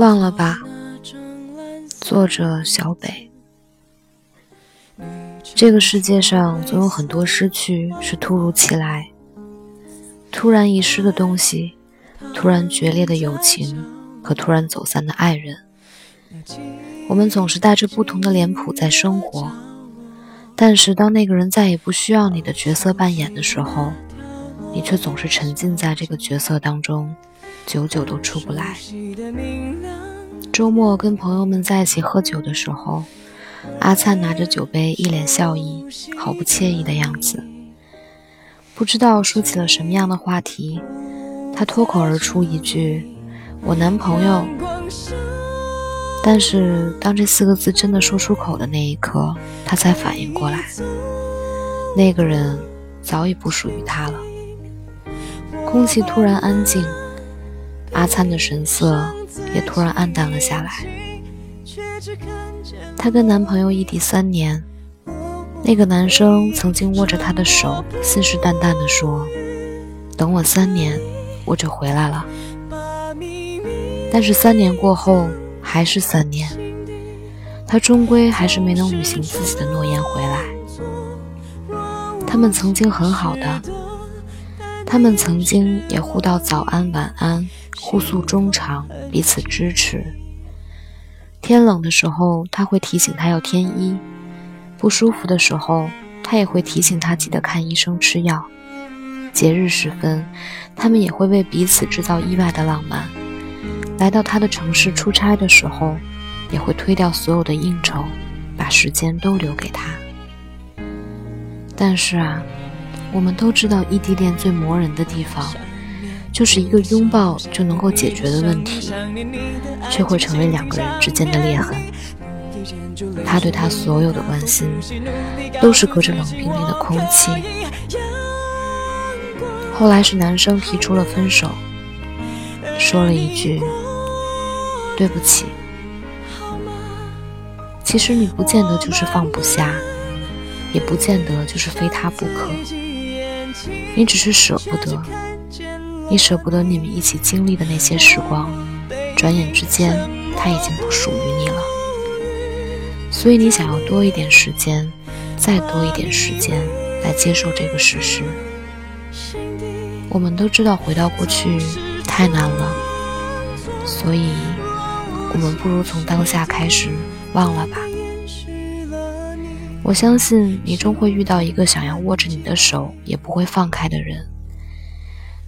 忘了吧。作者：小北。这个世界上总有很多失去是突如其来，突然遗失的东西，突然决裂的友情和突然走散的爱人。我们总是带着不同的脸谱在生活，但是当那个人再也不需要你的角色扮演的时候，你却总是沉浸在这个角色当中，久久都出不来。周末跟朋友们在一起喝酒的时候，阿灿拿着酒杯，一脸笑意，毫不惬意的样子。不知道说起了什么样的话题，他脱口而出一句：“我男朋友。”但是当这四个字真的说出口的那一刻，他才反应过来，那个人早已不属于他了。空气突然安静，阿灿的神色也突然暗淡了下来。她跟男朋友异地三年，那个男生曾经握着她的手，信誓旦旦地说：“等我三年，我就回来了。”但是三年过后，还是三年，他终归还是没能履行自己的诺言回来。他们曾经很好的。他们曾经也互道早安晚安，互诉衷肠，彼此支持。天冷的时候，他会提醒他要添衣；不舒服的时候，他也会提醒他记得看医生吃药。节日时分，他们也会为彼此制造意外的浪漫。来到他的城市出差的时候，也会推掉所有的应酬，把时间都留给他。但是啊。我们都知道，异地恋最磨人的地方，就是一个拥抱就能够解决的问题，却会成为两个人之间的裂痕。他对她所有的关心，都是隔着冷冰冰的空气。后来是男生提出了分手，说了一句：“对不起。”其实你不见得就是放不下，也不见得就是非他不可。你只是舍不得，你舍不得你们一起经历的那些时光，转眼之间他已经不属于你了。所以你想要多一点时间，再多一点时间来接受这个事实。我们都知道回到过去太难了，所以我们不如从当下开始忘了吧。我相信你终会遇到一个想要握着你的手也不会放开的人，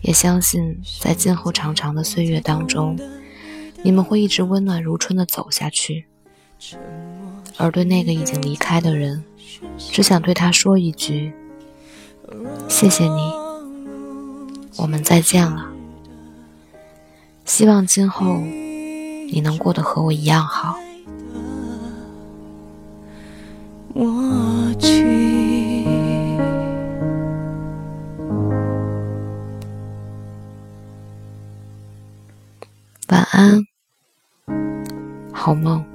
也相信在今后长长的岁月当中，你们会一直温暖如春的走下去。而对那个已经离开的人，只想对他说一句：谢谢你，我们再见了。希望今后你能过得和我一样好。晚安，好梦。